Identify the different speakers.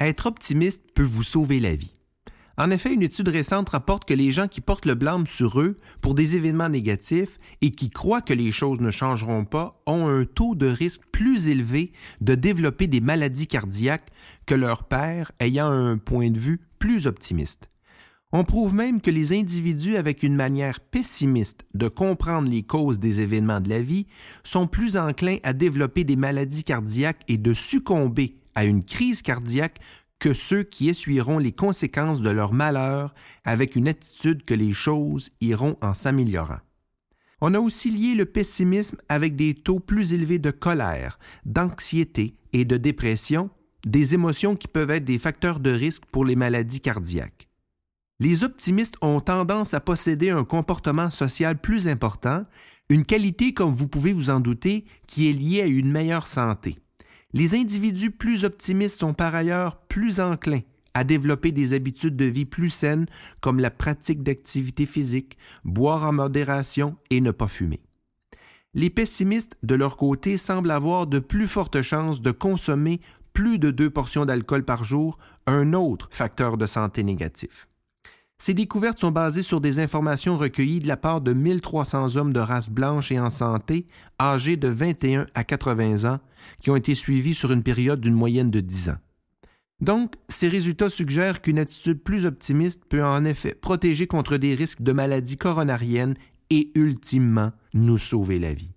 Speaker 1: Être optimiste peut vous sauver la vie. En effet, une étude récente rapporte que les gens qui portent le blâme sur eux pour des événements négatifs et qui croient que les choses ne changeront pas ont un taux de risque plus élevé de développer des maladies cardiaques que leurs pères ayant un point de vue plus optimiste. On prouve même que les individus avec une manière pessimiste de comprendre les causes des événements de la vie sont plus enclins à développer des maladies cardiaques et de succomber à une crise cardiaque que ceux qui essuieront les conséquences de leur malheur avec une attitude que les choses iront en s'améliorant. On a aussi lié le pessimisme avec des taux plus élevés de colère, d'anxiété et de dépression, des émotions qui peuvent être des facteurs de risque pour les maladies cardiaques. Les optimistes ont tendance à posséder un comportement social plus important, une qualité, comme vous pouvez vous en douter, qui est liée à une meilleure santé. Les individus plus optimistes sont par ailleurs plus enclins à développer des habitudes de vie plus saines comme la pratique d'activité physique, boire en modération et ne pas fumer. Les pessimistes, de leur côté, semblent avoir de plus fortes chances de consommer plus de deux portions d'alcool par jour, un autre facteur de santé négatif. Ces découvertes sont basées sur des informations recueillies de la part de 1300 hommes de race blanche et en santé, âgés de 21 à 80 ans, qui ont été suivis sur une période d'une moyenne de 10 ans. Donc, ces résultats suggèrent qu'une attitude plus optimiste peut en effet protéger contre des risques de maladies coronariennes et ultimement nous sauver la vie.